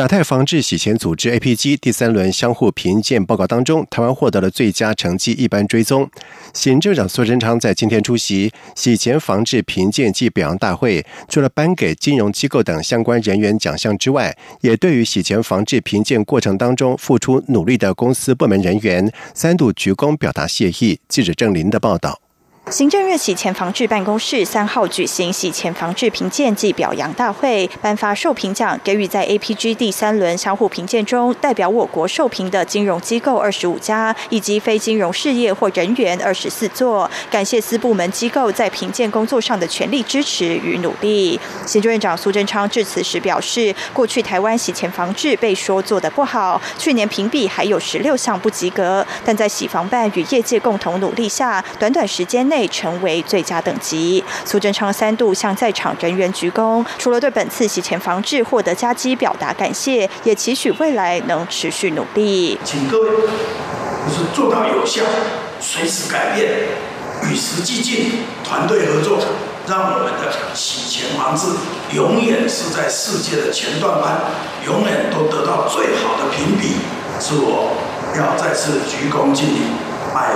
亚太防治洗钱组织 APG 第三轮相互评鉴报告当中，台湾获得了最佳成绩一般追踪。行政长苏贞昌在今天出席洗钱防治评鉴暨表扬大会，除了颁给金融机构等相关人员奖项之外，也对于洗钱防治评鉴过程当中付出努力的公司部门人员三度鞠躬表达谢意。记者郑林的报道。行政院洗钱防治办公室三号举行洗钱防治评鉴暨表扬大会，颁发受评奖，给予在 APG 第三轮相互评鉴中代表我国受评的金融机构二十五家，以及非金融事业或人员二十四座。感谢私部门机构在评鉴工作上的全力支持与努力。行政院长苏贞昌致辞时表示，过去台湾洗钱防治被说做得不好，去年评比还有十六项不及格，但在洗防办与业界共同努力下，短短时间内。内成为最佳等级。苏贞昌三度向在场人员鞠躬，除了对本次洗钱防治获得佳绩表达感谢，也期许未来能持续努力。请各位不是做到有效，随时改变，与时俱进，团队合作，让我们的洗钱防治永远是在世界的前段班，永远都得到最好的评比。是我要再次鞠躬尽瘁，拜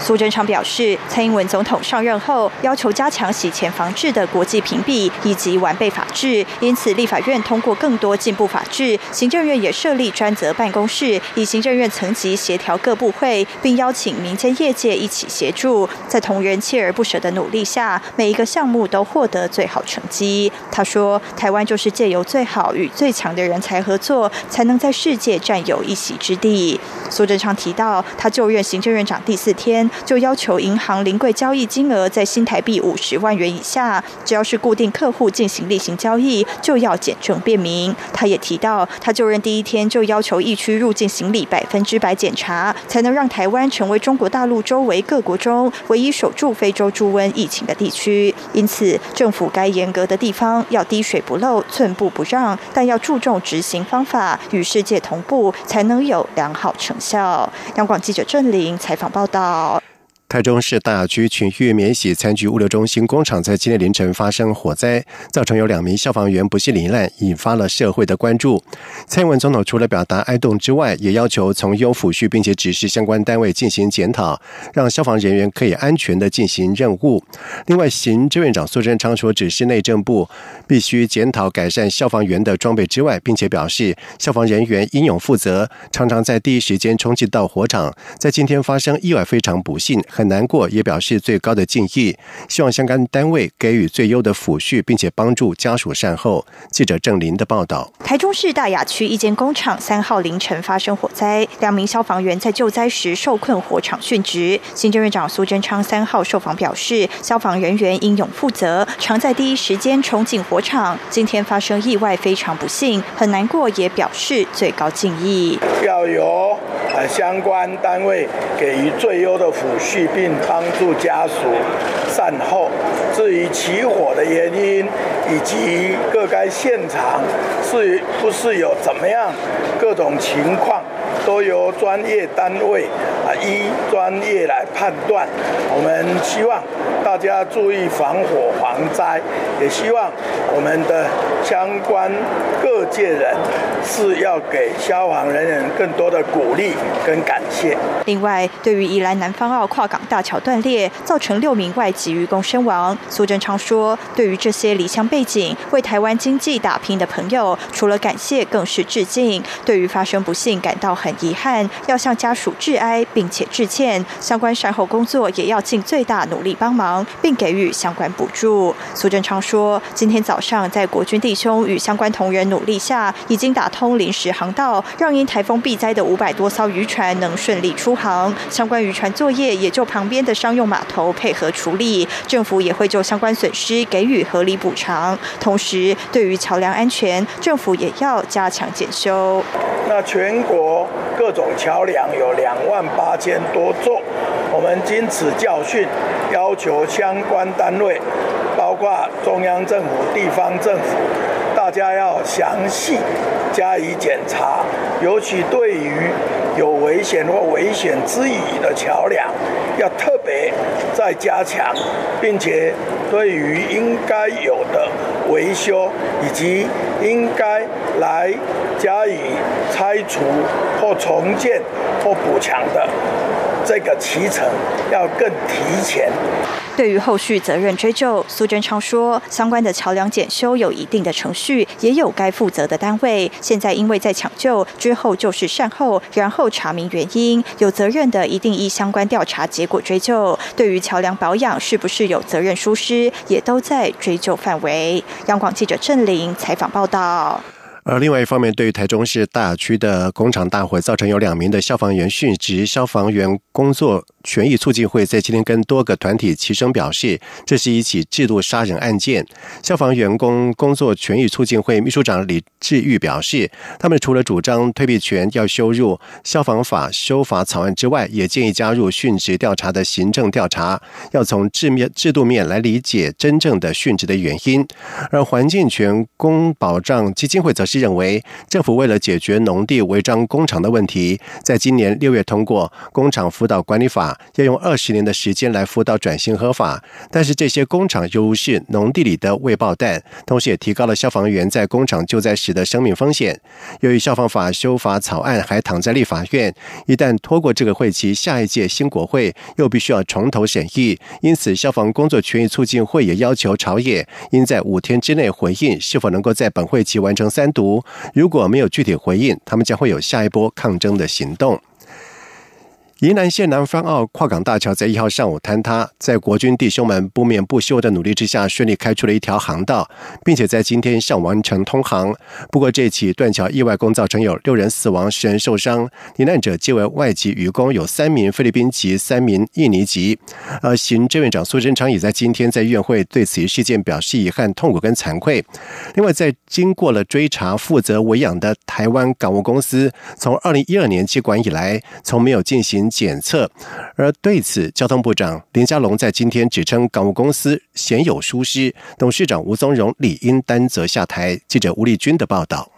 苏贞昌表示，蔡英文总统上任后要求加强洗钱防治的国际屏蔽以及完备法制，因此立法院通过更多进步法制，行政院也设立专责办公室，以行政院层级协调各部会，并邀请民间业界一起协助，在同仁锲而不舍的努力下，每一个项目都获得最好成绩。他说：“台湾就是借由最好与最强的人才合作，才能在世界占有一席之地。”苏贞昌提到，他就任行政院长第四天。就要求银行临柜交易金额在新台币五十万元以下，只要是固定客户进行例行交易，就要检证便明。他也提到，他就任第一天就要求疫区入境行李百分之百检查，才能让台湾成为中国大陆周围各国中唯一守住非洲猪瘟疫情的地区。因此，政府该严格的地方要滴水不漏、寸步不让，但要注重执行方法与世界同步，才能有良好成效。央广记者郑玲采访报道。台中市大雅区群域免洗餐具物流中心工厂在今天凌晨发生火灾，造成有两名消防员不幸罹难，引发了社会的关注。蔡英文总统除了表达哀悼之外，也要求从优抚恤，并且指示相关单位进行检讨，让消防人员可以安全的进行任务。另外，行政院长苏贞昌说，指示内政部必须检讨改善消防员的装备之外，并且表示消防人员英勇负责，常常在第一时间冲击到火场。在今天发生意外，非常不幸。很难过，也表示最高的敬意，希望相关单位给予最优的抚恤，并且帮助家属善后。记者郑林的报道：台中市大雅区一间工厂三号凌晨发生火灾，两名消防员在救灾时受困火场殉职。行政院长苏贞昌三号受访表示，消防人员英勇负责，常在第一时间冲进火场。今天发生意外，非常不幸，很难过，也表示最高敬意。要由呃相关单位给予最优的抚恤。并帮助家属善后。至于起火的原因以及各该现场是不是有怎么样各种情况，都由专业单位依专业来判断。我们希望大家注意防火防灾，也希望我们的相关各界人是要给消防人员更多的鼓励跟感谢。另外，对于宜兰南方澳跨港大桥断裂，造成六名外籍渔工身亡，苏贞昌说：“对于这些离乡背景为台湾经济打拼的朋友，除了感谢，更是致敬。对于发生不幸感到很遗憾，要向家属致哀，并并且致歉。相关善后工作也要尽最大努力帮忙，并给予相关补助。”苏贞昌说：“今天早上在国军弟兄与相关同仁努力下，已经打通临时航道，让因台风避灾的五百多艘渔船能顺利出航。相关渔船作业也就旁边的商用码头配合处理。政府也会就相关损失给予合理补偿。同时，对于桥梁安全，政府也要加强检修。那全国各种桥梁有两万八千多座，我们经此教训，要求相关单位，包括中央政府、地方政府，大家要详细加以检查，尤其对于有危险或危险之疑的桥梁，要特别再加强，并且对于应该有的维修以及应该来加以拆除或重建或补强的这个提成，要更提前。对于后续责任追究，苏贞昌说，相关的桥梁检修有一定的程序，也有该负责的单位。现在因为在抢救之后就是善后，然后查明原因，有责任的一定依相关调查结果追究。对于桥梁保养是不是有责任疏失，也都在追究范围。央广记者郑玲采访报道。而另外一方面，对于台中市大雅区的工厂大火，造成有两名的消防员殉职，消防员工作。权益促进会在今天跟多个团体齐声表示，这是一起制度杀人案件。消防员工工作权益促进会秘书长李志玉表示，他们除了主张退避权要修入消防法修法草案之外，也建议加入殉职调查的行政调查，要从制面制度面来理解真正的殉职的原因。而环境权工保障基金会则是认为，政府为了解决农地违章工厂的问题，在今年六月通过工厂辅导管理法。要用二十年的时间来辅导转型合法，但是这些工厂犹是农地里的未爆弹，同时也提高了消防员在工厂救灾时的生命风险。由于消防法修法草案还躺在立法院，一旦拖过这个会期，下一届新国会又必须要重头审议，因此消防工作权益促进会也要求朝野应在五天之内回应是否能够在本会期完成三读。如果没有具体回应，他们将会有下一波抗争的行动。宜兰县南方澳跨港大桥在一号上午坍塌，在国军弟兄们不眠不休的努力之下，顺利开出了一条航道，并且在今天上完成通航。不过，这起断桥意外共造成有六人死亡、十人受伤，罹难者皆为外籍渔工，有三名菲律宾籍、三名印尼籍。而行政院长苏贞昌也在今天在院会对此一事件表示遗憾、痛苦跟惭愧。另外，在经过了追查，负责维养的台湾港务公司，从二零一二年接管以来，从没有进行。检测，而对此，交通部长林佳龙在今天指称港务公司鲜有疏失，董事长吴宗荣理应担责下台。记者吴立军的报道。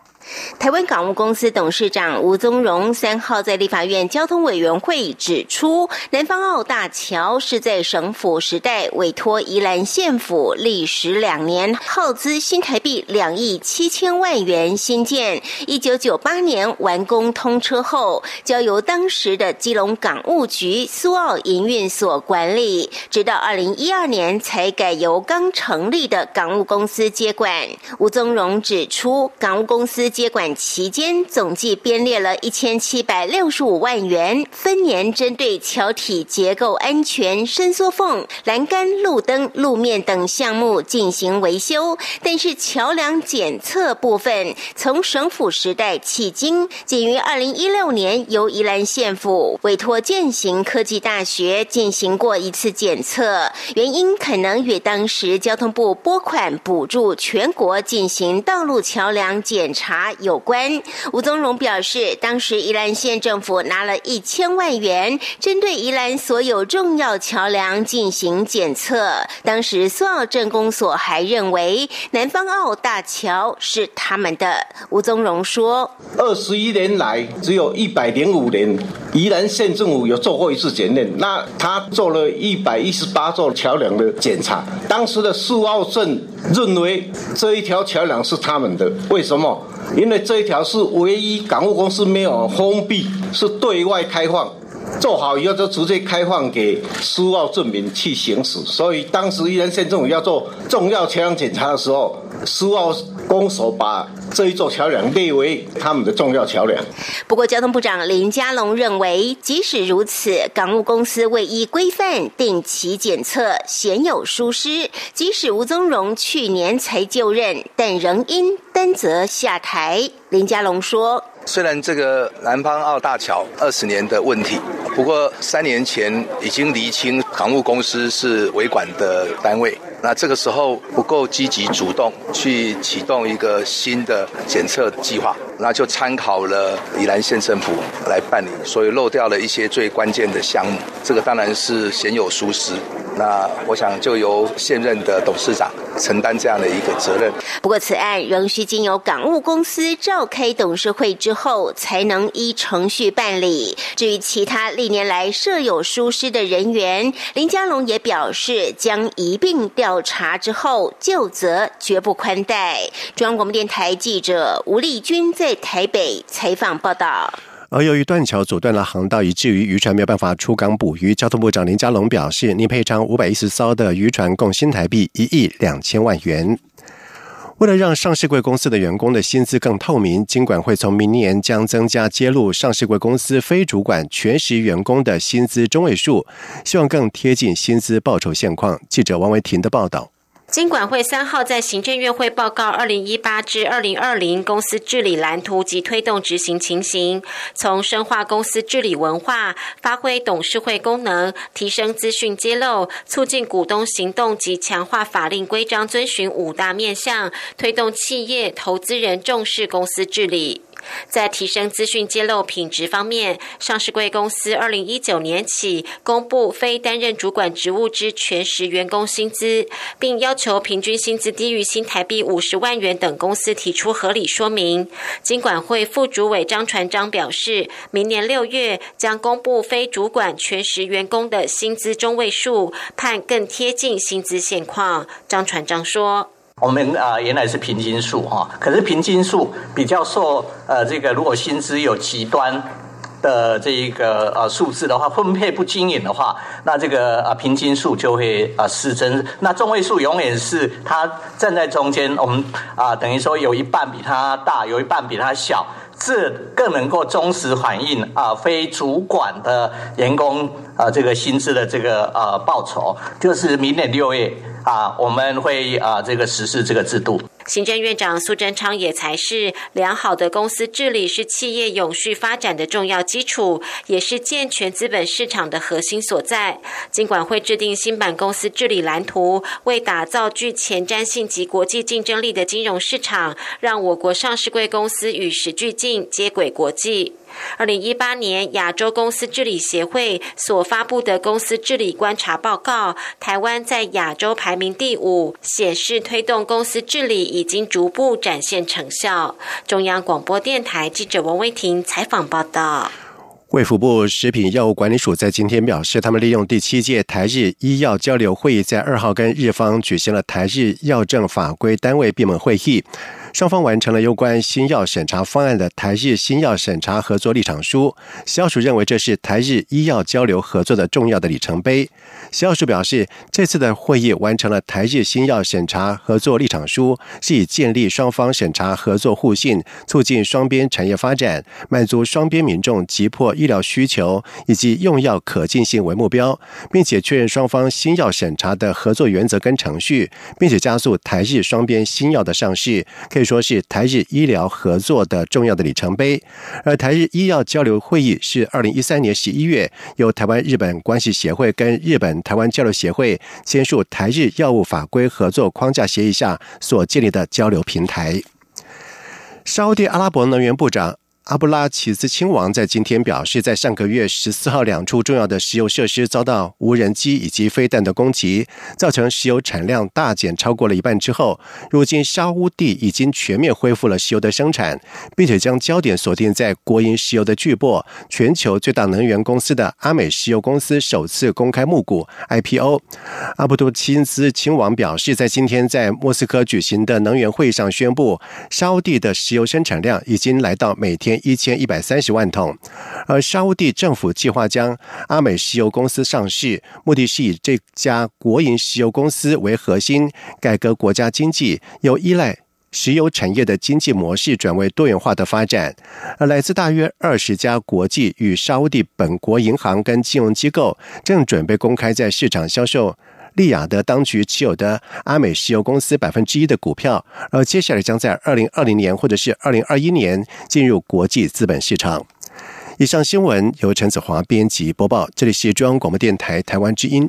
台湾港务公司董事长吴宗荣三号在立法院交通委员会指出，南方澳大桥是在省府时代委托宜兰县府历时两年，耗资新台币两亿七千万元新建。一九九八年完工通车后，交由当时的基隆港务局苏澳营运所管理，直到二零一二年才改由刚成立的港务公司接管。吴宗荣指出，港务公司。接管期间，总计编列了一千七百六十五万元，分年针对桥体结构安全、伸缩缝、栏杆、路灯、路面等项目进行维修。但是桥梁检测部分，从省府时代迄今，仅于二零一六年由宜兰县府委托建行科技大学进行过一次检测，原因可能与当时交通部拨款补助全国进行道路桥梁检查。有关吴宗荣表示，当时宜兰县政府拿了一千万元，针对宜兰所有重要桥梁进行检测。当时苏澳镇公所还认为南方澳大桥是他们的。吴宗荣说：“二十一年来，只有一百零五年宜兰县政府有做过一次检验，那他做了一百一十八座桥梁的检查。当时的苏澳镇认为这一条桥梁是他们的，为什么？”因为这一条是唯一港务公司没有封闭，是对外开放，做好以后就直接开放给苏澳镇民去行驶。所以当时宜兰县政府要做重要桥梁检查的时候，苏澳公所把。这一座桥梁列为他们的重要桥梁。不过，交通部长林佳龙认为，即使如此，港务公司未依规范定期检测，鲜有疏失。即使吴宗荣去年才就任，但仍应则下台。林佳龙说。虽然这个南方澳大桥二十年的问题，不过三年前已经厘清航务公司是维管的单位，那这个时候不够积极主动去启动一个新的检测计划，那就参考了宜兰县政府来办理，所以漏掉了一些最关键的项目，这个当然是鲜有疏失。那我想就由现任的董事长承担这样的一个责任。不过，此案仍需经由港务公司召开董事会之后，才能依程序办理。至于其他历年来设有疏失的人员，林佳龙也表示，将一并调查之后就责，绝不宽待。中央广播电台记者吴丽君在台北采访报道。而由于断桥阻断了航道，以至于渔船没有办法出港捕鱼。交通部长林佳龙表示，拟赔偿五百一十艘的渔船，共新台币一亿两千万元。为了让上市贵公司的员工的薪资更透明，金管会从明年将增加揭露上市贵公司非主管全时员工的薪资中位数，希望更贴近薪资报酬现况。记者王维婷的报道。金管会三号在行政院会报告二零一八至二零二零公司治理蓝图及推动执行情形，从深化公司治理文化、发挥董事会功能、提升资讯揭露、促进股东行动及强化法令规章遵循五大面向，推动企业投资人重视公司治理。在提升资讯揭露品质方面，上市贵公司二零一九年起公布非担任主管职务之全时员工薪资，并要求平均薪资低于新台币五十万元等公司提出合理说明。经管会副主委张传章表示，明年六月将公布非主管全时员工的薪资中位数，判更贴近薪资现况。张传章说。我们啊原来是平均数哈，可是平均数比较受呃这个如果薪资有极端的这一个呃数字的话，分配不均匀的话，那这个啊平均数就会啊失真。那中位数永远是它站在中间，我们啊等于说有一半比它大，有一半比它小，这更能够忠实反映啊非主管的员工啊这个薪资的这个呃报酬，就是明年六月。啊，我们会啊，这个实施这个制度。行政院长苏贞昌也才是良好的公司治理是企业永续发展的重要基础，也是健全资本市场的核心所在。尽管会制定新版公司治理蓝图，为打造具前瞻性及国际竞争力的金融市场，让我国上市贵公司与时俱进，接轨国际。二零一八年亚洲公司治理协会所发布的公司治理观察报告，台湾在亚洲排名第五，显示推动公司治理已经逐步展现成效。中央广播电台记者王威婷采访报道。卫福部食品药物管理署在今天表示，他们利用第七届台日医药交流会议，在二号跟日方举行了台日药政法规单位闭门会议。双方完成了有关新药审查方案的台日新药审查合作立场书。消署认为这是台日医药交流合作的重要的里程碑。消署表示，这次的会议完成了台日新药审查合作立场书，是以建立双方审查合作互信、促进双边产业发展、满足双边民众急迫医疗需求以及用药可进性为目标，并且确认双方新药审查的合作原则跟程序，并且加速台日双边新药的上市。可以。说是台日医疗合作的重要的里程碑，而台日医药交流会议是二零一三年十一月由台湾日本关系协会跟日本台湾交流协会签署台日药物法规合作框架协议下所建立的交流平台。沙地阿拉伯能源部长。阿布拉齐兹亲王在今天表示，在上个月十四号，两处重要的石油设施遭到无人机以及飞弹的攻击，造成石油产量大减超过了一半之后，如今沙乌地已经全面恢复了石油的生产，并且将焦点锁定在国营石油的巨擘、全球最大能源公司的阿美石油公司首次公开募股 IPO。阿布杜亲兹亲王表示，在今天在莫斯科举行的能源会议上宣布，沙乌地的石油生产量已经来到每天。一千一百三十万桶，而沙地政府计划将阿美石油公司上市，目的是以这家国营石油公司为核心，改革国家经济，由依赖石油产业的经济模式转为多元化的发展。而来自大约二十家国际与沙地本国银行跟金融机构，正准备公开在市场销售。利雅得当局持有的阿美石油公司百分之一的股票，而接下来将在二零二零年或者是二零二一年进入国际资本市场。以上新闻由陈子华编辑播报，这里是中央广播电台台湾之音。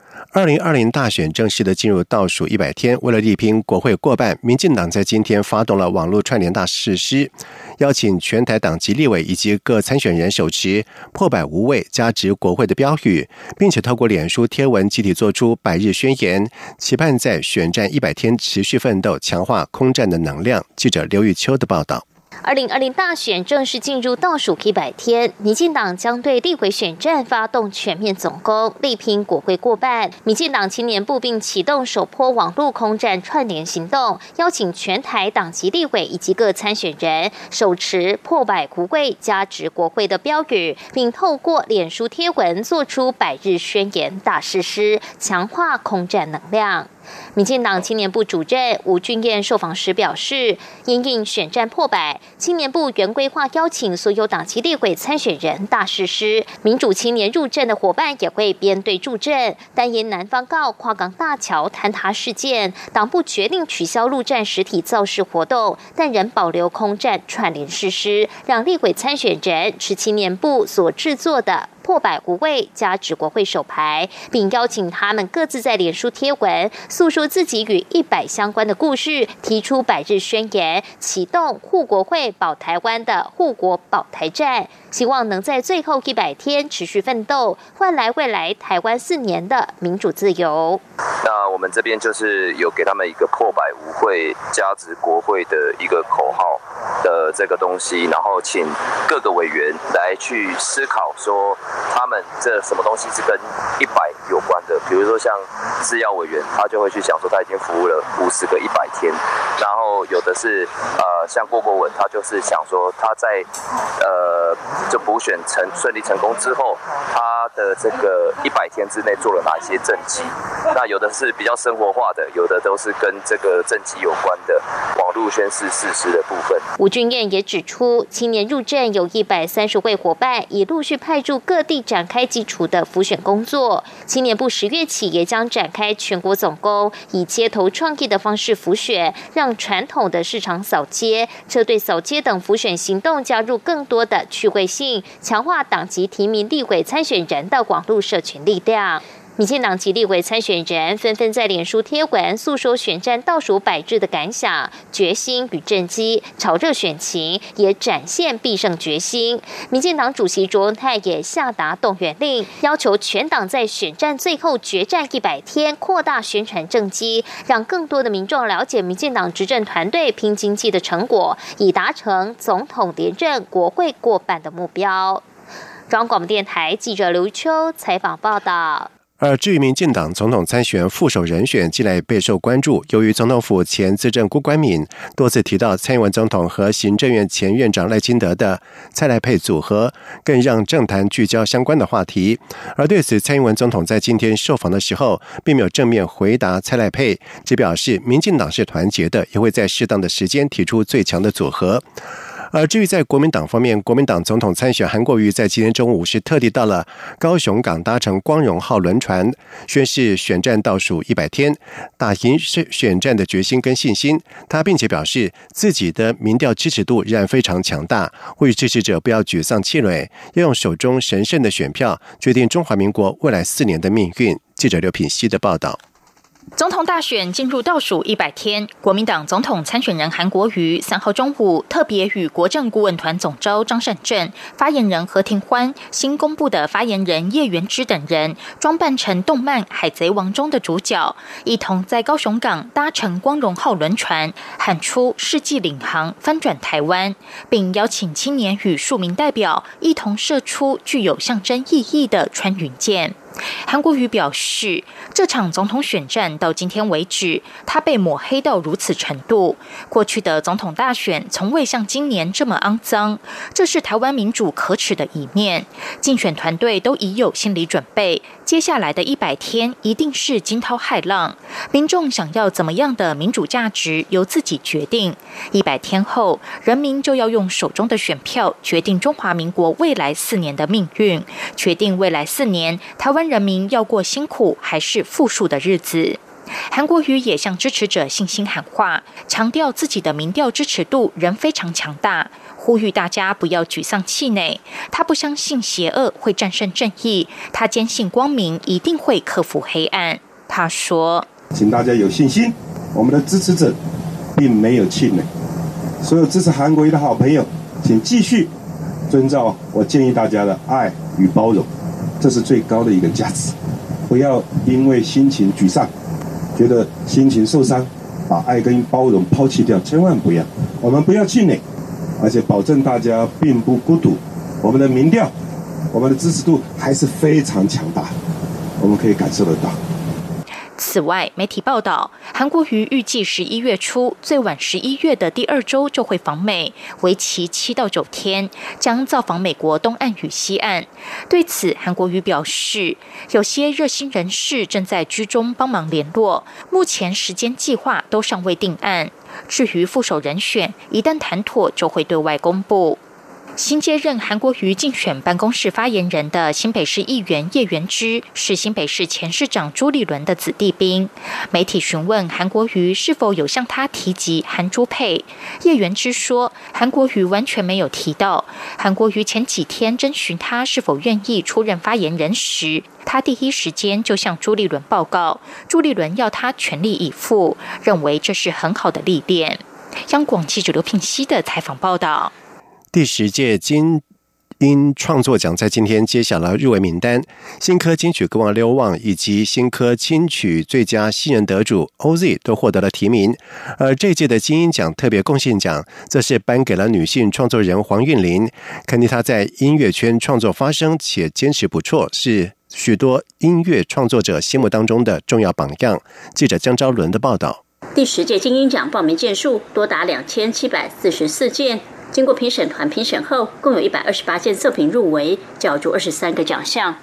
二零二零大选正式的进入倒数一百天，为了力拼国会过半，民进党在今天发动了网络串联大誓师，邀请全台党籍立委以及各参选人手持“破百无畏，加值国会”的标语，并且透过脸书贴文集体做出百日宣言，期盼在选战一百天持续奋斗，强化空战的能量。记者刘玉秋的报道。二零二零大选正式进入倒数一百天，民进党将对立委选战发动全面总攻，力拼国会过半。民进党青年部并启动首波网络空战串联行动，邀请全台党籍立委以及各参选人手持破百国会加值国会的标语，并透过脸书贴文做出百日宣言大誓师，强化空战能量。民进党青年部主任吴俊彦受访时表示，因应选战破百，青年部原规划邀请所有党籍立委参选人大誓师，民主青年入阵的伙伴也会编队助阵。但因南方告跨港大桥坍塌事件，党部决定取消陆战实体造势活动，但仍保留空战串联实施，让立委参选人持青年部所制作的。破百无畏加指国会首牌，并邀请他们各自在脸书贴文，诉说自己与一百相关的故事，提出百日宣言，启动护国会保台湾的护国保台战。希望能在最后一百天持续奋斗，换来未来台湾四年的民主自由。那我们这边就是有给他们一个破百无会加值国会的一个口号的这个东西，然后请各个委员来去思考说，他们这什么东西是跟一百有关的。比如说像制药委员，他就会去想说他已经服务了五十个一百天，然后有的是呃像郭国文，他就是想说他在呃。就补选成顺利成功之后，他的这个一百天之内做了哪些政绩？那有的是比较生活化的，有的都是跟这个政绩有关的网络宣誓事实的部分。吴俊彦也指出，青年入阵有一百三十位伙伴，已陆续派驻各地展开基础的浮选工作。青年部十月起也将展开全国总攻，以街头创意的方式浮选，让传统的市场扫街、车队扫街等浮选行动加入更多的趣味。性强化党籍提名立委参选人的广路社群力量。民进党及立委参选人纷纷在脸书贴文诉说选战倒数百日的感想、决心与政绩，炒热选情，也展现必胜决心。民进党主席卓文泰也下达动员令，要求全党在选战最后决战一百天，扩大宣传政绩，让更多的民众了解民进党执政团队拼经济的成果，以达成总统连任、国会过半的目标。中央广播电台记者刘秋采访报道。而至于民进党总统参选副手人选，近来备受关注。由于总统府前资政郭冠敏多次提到蔡英文总统和行政院前院长赖清德的蔡赖配组合，更让政坛聚焦相关的话题。而对此，蔡英文总统在今天受访的时候，并没有正面回答蔡赖配，只表示民进党是团结的，也会在适当的时间提出最强的组合。而至于在国民党方面，国民党总统参选韩国瑜在今天中午是特地到了高雄港，搭乘光荣号轮船，宣誓选战倒数一百天，打赢选选战的决心跟信心。他并且表示自己的民调支持度仍然非常强大，呼吁支持者不要沮丧气馁，要用手中神圣的选票决定中华民国未来四年的命运。记者刘品希的报道。总统大选进入倒数一百天，国民党总统参选人韩国瑜三号中午特别与国政顾问团总召张善政、发言人何庭欢、新公布的发言人叶元之等人，装扮成动漫《海贼王》中的主角，一同在高雄港搭乘光荣号轮船，喊出“世纪领航，翻转台湾”，并邀请青年与数名代表一同射出具有象征意义的穿云箭。韩国瑜表示，这场总统选战到今天为止，他被抹黑到如此程度。过去的总统大选从未像今年这么肮脏，这是台湾民主可耻的一面。竞选团队都已有心理准备，接下来的一百天一定是惊涛骇浪。民众想要怎么样的民主价值，由自己决定。一百天后，人民就要用手中的选票决定中华民国未来四年的命运，决定未来四年台湾。人民要过辛苦还是富庶的日子。韩国瑜也向支持者信心喊话，强调自己的民调支持度仍非常强大，呼吁大家不要沮丧气馁。他不相信邪恶会战胜正义，他坚信光明一定会克服黑暗。他说：“请大家有信心，我们的支持者并没有气馁。所有支持韩国瑜的好朋友，请继续遵照我建议大家的爱与包容，这是最高的一个价值。不要因为心情沮丧。”觉得心情受伤，把爱跟包容抛弃掉，千万不要。我们不要气馁，而且保证大家并不孤独。我们的民调，我们的支持度还是非常强大，我们可以感受得到。此外，媒体报道，韩国瑜预计十一月初，最晚十一月的第二周就会访美，为期七到九天，将造访美国东岸与西岸。对此，韩国瑜表示，有些热心人士正在居中帮忙联络，目前时间计划都尚未定案。至于副手人选，一旦谈妥，就会对外公布。新接任韩国瑜竞选办公室发言人的新北市议员叶元之，是新北市前市长朱立伦的子弟兵。媒体询问韩国瑜是否有向他提及韩朱配，叶元之说，韩国瑜完全没有提到。韩国瑜前几天征询他是否愿意出任发言人时，他第一时间就向朱立伦报告，朱立伦要他全力以赴，认为这是很好的历练。央广记者刘聘熙的采访报道。第十届金音创作奖在今天揭晓了入围名单，新科金曲歌王刘旺以及新科金曲最佳新人得主 OZ 都获得了提名。而这届的金音奖特别贡献奖，则是颁给了女性创作人黄韵玲，肯定她在音乐圈创作发声且坚持不辍，是许多音乐创作者心目当中的重要榜样。记者江昭伦的报道：第十届金音奖报名件数多达两千七百四十四件。经过评审团评审后，共有一百二十八件作品入围，角逐二十三个奖项。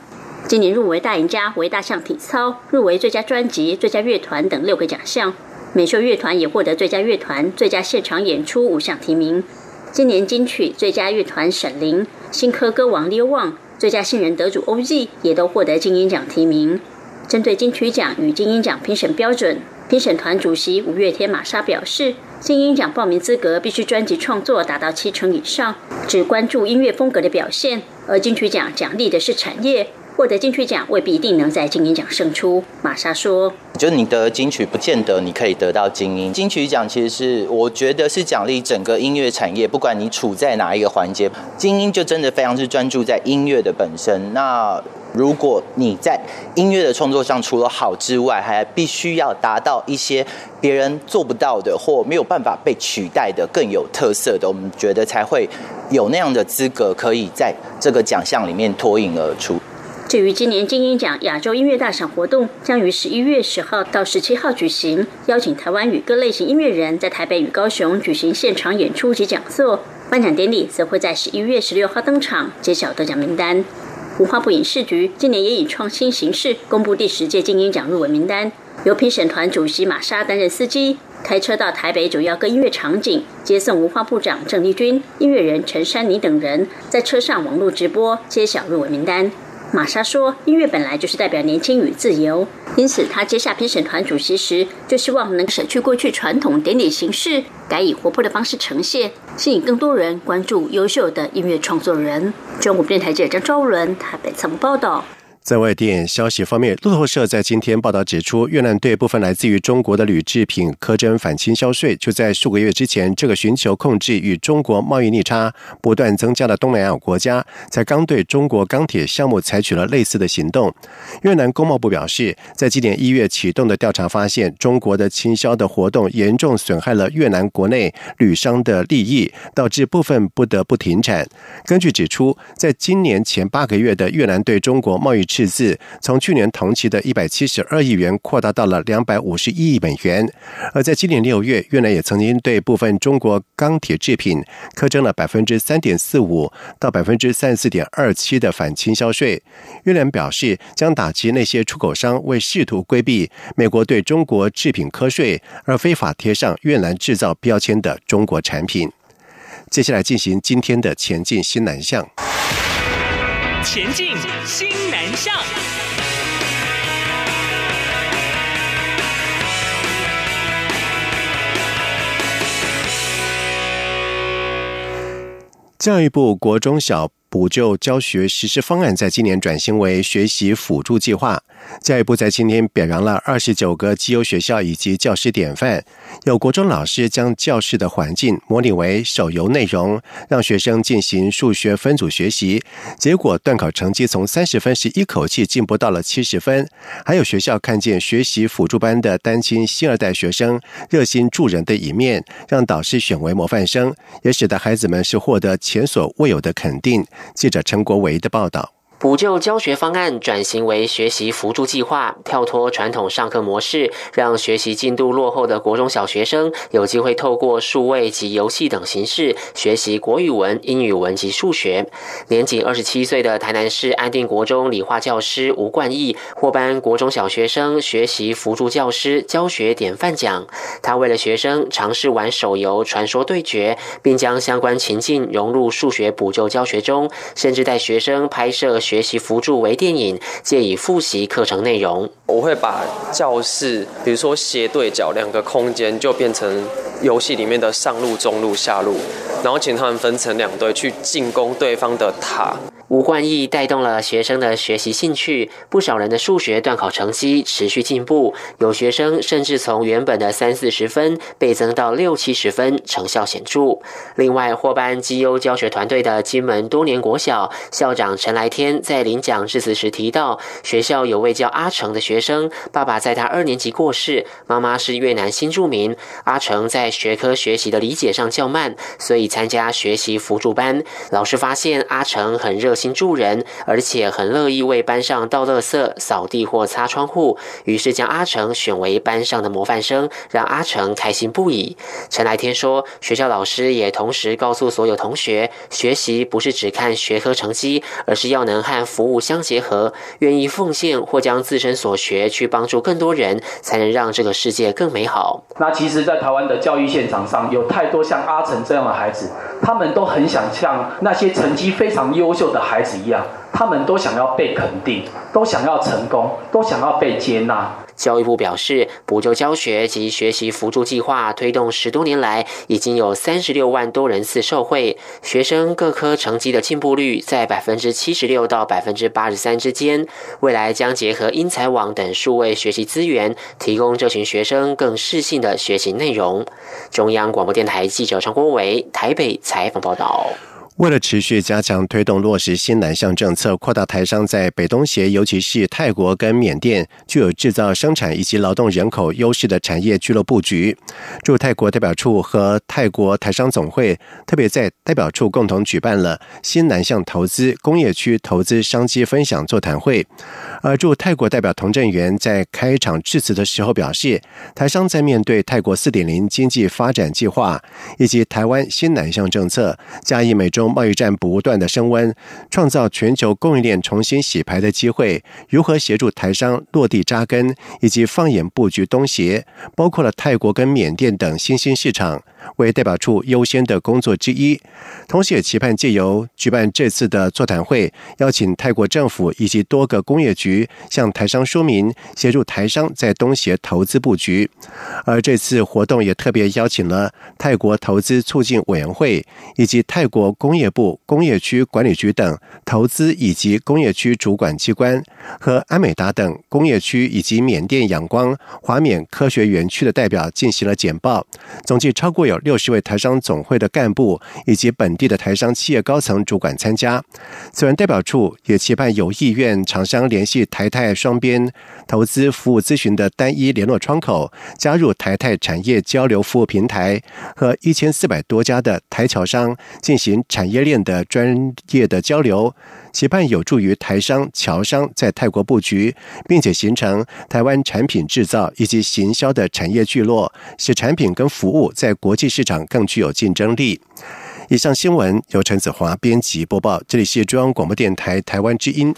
今年入围大赢家为大象体操，入围最佳专辑、最佳乐团等六个奖项。美秀乐团也获得最佳乐团、最佳现场演出五项提名。今年金曲最佳乐团沈凌、新科歌王刘旺、最佳新人得主 OZ 也都获得金鹰奖提名。针对金曲奖与金鹰奖评审标准，评审团主席五月天玛莎表示。金鹰奖报名资格必须专辑创作达到七成以上，只关注音乐风格的表现；而金曲奖奖励的是产业，获得金曲奖未必一定能在金鹰奖胜出。玛莎说：“就你得金曲，不见得你可以得到金鹰。金曲奖其实是我觉得是奖励整个音乐产业，不管你处在哪一个环节，金鹰就真的非常是专注在音乐的本身。那。”如果你在音乐的创作上除了好之外，还必须要达到一些别人做不到的或没有办法被取代的更有特色的，我们觉得才会有那样的资格可以在这个奖项里面脱颖而出。至于今年金鹰奖亚洲音乐大赏活动将于十一月十号到十七号举行，邀请台湾与各类型音乐人在台北与高雄举行现场演出及讲座。颁奖典礼则会在十一月十六号登场，揭晓得奖名单。文化部影视局今年也以创新形式公布第十届金鹰奖入围名单，由评审团主席玛莎担任司机，开车到台北主要各音乐场景接送文化部长郑丽君、音乐人陈珊妮等人，在车上网络直播揭晓入围名单。玛莎说：“音乐本来就是代表年轻与自由，因此她接下评审团主席时，就希望能舍去过去传统典礼形式，改以活泼的方式呈现，吸引更多人关注优秀的音乐创作人。”中国电台记者张昭伦台北采访报道。在外电消息方面，路透社在今天报道指出，越南对部分来自于中国的铝制品苛征反倾销税，就在数个月之前，这个寻求控制与中国贸易逆差不断增加的东南亚国家，才刚对中国钢铁项目采取了类似的行动。越南工贸部表示，在今年一月启动的调查发现，中国的倾销的活动严重损害了越南国内铝商的利益，导致部分不得不停产。根据指出，在今年前八个月的越南对中国贸易赤字从去年同期的一百七十二亿元扩大到了两百五十一亿美元，而在今年六月，越南也曾经对部分中国钢铁制品苛征了百分之三点四五到百分之三十四点二七的反倾销税。越南表示将打击那些出口商为试图规避美国对中国制品课税而非法贴上越南制造标签的中国产品。接下来进行今天的前进新南向。前进新南向。教育部国中小。补救教学实施方案在今年转型为学习辅助计划。教育部在今天表扬了二十九个绩优学校以及教师典范，有国中老师将教室的环境模拟为手游内容，让学生进行数学分组学习，结果段考成绩从三十分是一口气进步到了七十分。还有学校看见学习辅助班的单亲新二代学生热心助人的一面，让导师选为模范生，也使得孩子们是获得前所未有的肯定。记者陈国维的报道。补救教学方案转型为学习辅助计划，跳脱传统上课模式，让学习进度落后的国中小学生有机会透过数位及游戏等形式学习国语文、英语文及数学。年仅二十七岁的台南市安定国中理化教师吴冠义获颁国中小学生学习辅助教师教学典范奖。他为了学生尝试玩手游《传说对决》，并将相关情境融入数学补救教学中，甚至带学生拍摄。学习辅助为电影，借以复习课程内容。我会把教室，比如说斜对角两个空间，就变成游戏里面的上路、中路、下路，然后请他们分成两队去进攻对方的塔。吴冠义带动了学生的学习兴趣，不少人的数学段考成绩持续进步，有学生甚至从原本的三四十分倍增到六七十分，成效显著。另外，获颁绩优教学团队的金门多年国小校长陈来天在领奖致辞时提到，学校有位叫阿成的学学生，爸爸在他二年级过世，妈妈是越南新住民。阿成在学科学习的理解上较慢，所以参加学习辅助班。老师发现阿成很热。心助人，而且很乐意为班上倒垃圾、扫地或擦窗户，于是将阿成选为班上的模范生，让阿成开心不已。陈来天说，学校老师也同时告诉所有同学，学习不是只看学科成绩，而是要能和服务相结合，愿意奉献或将自身所需学去帮助更多人，才能让这个世界更美好。那其实，在台湾的教育现场上，有太多像阿成这样的孩子，他们都很想像那些成绩非常优秀的。孩子一样，他们都想要被肯定，都想要成功，都想要被接纳。教育部表示，补救教学及学习辅助计划推动十多年来，已经有三十六万多人次受惠，学生各科成绩的进步率在百分之七十六到百分之八十三之间。未来将结合英才网等数位学习资源，提供这群学生更适性的学习内容。中央广播电台记者张国伟台北采访报道。为了持续加强推动落实新南向政策，扩大台商在北东协，尤其是泰国跟缅甸具有制造、生产以及劳动人口优势的产业俱乐部局，驻泰国代表处和泰国台商总会特别在代表处共同举办了新南向投资工业区投资商机分享座谈会。而驻泰国代表童振源在开场致辞的时候表示，台商在面对泰国四点零经济发展计划以及台湾新南向政策，加以美中贸易战不断的升温，创造全球供应链重新洗牌的机会。如何协助台商落地扎根，以及放眼布局东协，包括了泰国跟缅甸等新兴市场，为代表处优先的工作之一。同时也期盼借由举办这次的座谈会，邀请泰国政府以及多个工业局向台商说明，协助台商在东协投资布局。而这次活动也特别邀请了泰国投资促进委员会以及泰国工业部工业区管理局等投资以及工业区主管机关和安美达等工业区以及缅甸仰光华缅科学园区的代表进行了简报，总计超过有六十位台商总会的干部以及本地的台商企业高层主管参加。此外，代表处也期盼有意愿厂商联系台泰双边投资服务咨询的单一联络窗口，加入台泰产业交流服务平台，和一千四百多家的台侨商进行。产业链的专业的交流，期盼有助于台商、侨商在泰国布局，并且形成台湾产品制造以及行销的产业聚落，使产品跟服务在国际市场更具有竞争力。以上新闻由陈子华编辑播报，这里是中央广播电台台湾之音。